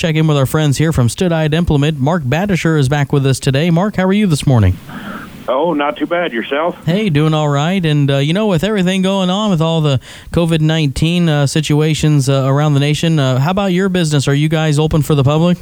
Check in with our friends here from Stutheit Implement. Mark Badisher is back with us today. Mark, how are you this morning? Oh, not too bad. Yourself? Hey, doing all right. And, uh, you know, with everything going on with all the COVID 19 uh, situations uh, around the nation, uh, how about your business? Are you guys open for the public?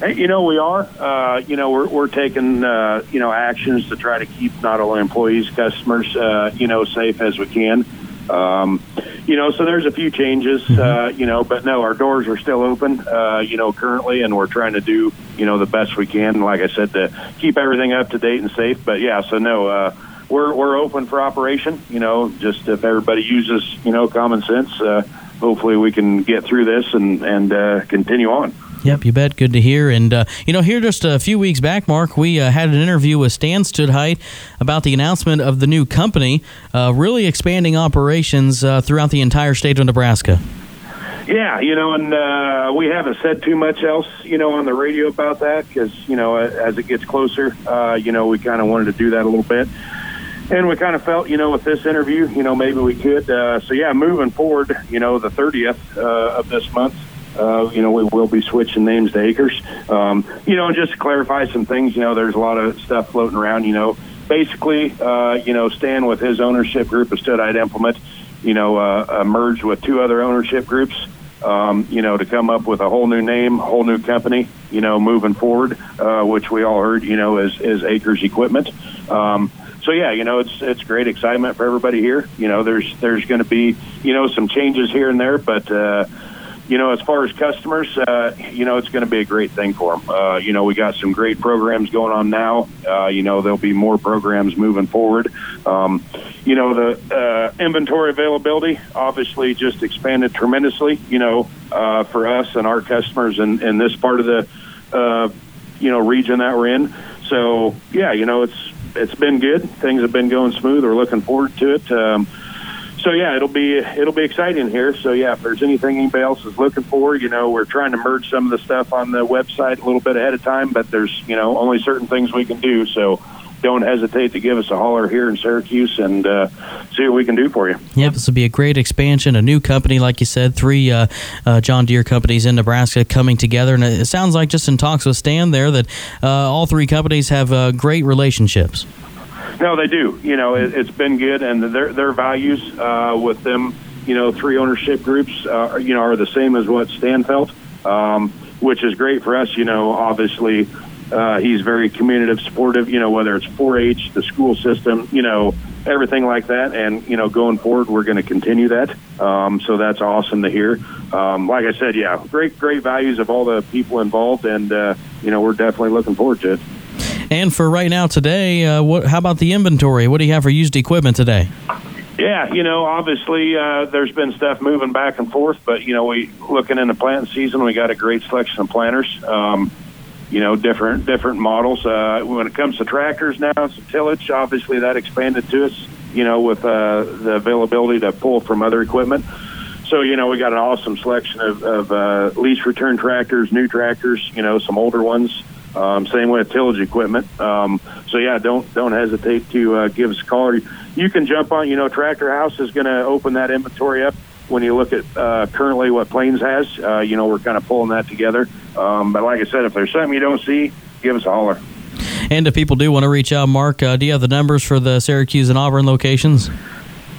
Hey, you know, we are. Uh, you know, we're, we're taking, uh, you know, actions to try to keep not only employees, customers, you know, safe as we can. Um, you know, so there's a few changes, mm-hmm. uh, you know, but no, our doors are still open, uh, you know, currently, and we're trying to do, you know, the best we can. Like I said, to keep everything up to date and safe. But yeah, so no, uh, we're we're open for operation. You know, just if everybody uses, you know, common sense, uh, hopefully we can get through this and and uh, continue on. Yep, you bet. Good to hear. And, uh, you know, here just a few weeks back, Mark, we uh, had an interview with Stan Stutheit about the announcement of the new company, uh, really expanding operations uh, throughout the entire state of Nebraska. Yeah, you know, and uh, we haven't said too much else, you know, on the radio about that because, you know, as it gets closer, uh, you know, we kind of wanted to do that a little bit and we kind of felt, you know, with this interview, you know, maybe we could. Uh, so yeah, moving forward, you know, the 30th uh, of this month, uh, you know, we will be switching names to Acres. Um, you know, just to clarify some things, you know, there's a lot of stuff floating around. You know, basically, uh, you know, Stan with his ownership group of Stutheit Implement, you know, uh, uh, merged with two other ownership groups. Um, you know, to come up with a whole new name, whole new company, you know, moving forward, uh, which we all heard, you know, is, is Acres Equipment. Um, so yeah, you know, it's it's great excitement for everybody here. You know, there's there's going to be you know some changes here and there, but uh, you know, as far as customers, uh, you know, it's going to be a great thing for them. Uh, you know, we got some great programs going on now. Uh, you know, there'll be more programs moving forward. Um, you know, the uh, inventory availability obviously just expanded tremendously. You know, uh, for us and our customers in, in this part of the, uh, you know, region that we're in. So yeah, you know, it's it's been good. Things have been going smooth. We're looking forward to it. Um, so yeah, it'll be it'll be exciting here. So yeah, if there's anything anybody else is looking for, you know, we're trying to merge some of the stuff on the website a little bit ahead of time, but there's you know only certain things we can do. So don't hesitate to give us a holler here in Syracuse and uh, see what we can do for you. Yep, this will be a great expansion, a new company, like you said, three uh, uh, John Deere companies in Nebraska coming together. And it sounds like just in talks with Stan there that uh, all three companies have uh, great relationships. No, they do. You know, it, has been good, and their their values uh, with them, you know, three ownership groups, uh, you know, are the same as what Stan felt, um, which is great for us. You know, obviously, uh, he's very communicative, supportive. You know, whether it's 4-H, the school system, you know, everything like that. And you know, going forward, we're going to continue that. Um, so that's awesome to hear. Um, like I said, yeah, great, great values of all the people involved, and uh, you know, we're definitely looking forward to it. And for right now today, uh, what? How about the inventory? What do you have for used equipment today? Yeah, you know, obviously uh, there's been stuff moving back and forth, but you know, we looking in the planting season, we got a great selection of planters. Um, you know, different different models. Uh, when it comes to tractors now, some tillage, obviously that expanded to us. You know, with uh, the availability to pull from other equipment. So you know, we got an awesome selection of, of uh, lease return tractors, new tractors. You know, some older ones. Um, same with tillage equipment. Um, so yeah, don't don't hesitate to uh, give us a call. You can jump on. You know, Tractor House is going to open that inventory up. When you look at uh, currently what Plains has, uh, you know, we're kind of pulling that together. Um, but like I said, if there's something you don't see, give us a holler. And if people do want to reach out, Mark, uh, do you have the numbers for the Syracuse and Auburn locations?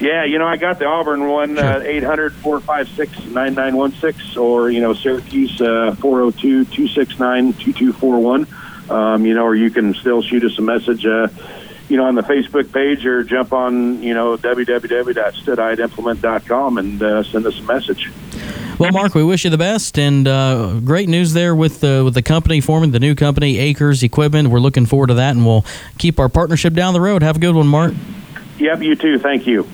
Yeah, you know, I got the Auburn one, uh, 800 456 9916, or, you know, Syracuse uh, 402 269 2241. Um, you know, or you can still shoot us a message, uh, you know, on the Facebook page or jump on, you know, www.stutheitimplement.com and uh, send us a message. Well, Mark, we wish you the best, and uh, great news there with the with the company forming the new company, Acres Equipment. We're looking forward to that, and we'll keep our partnership down the road. Have a good one, Mark. Yep, you too. Thank you.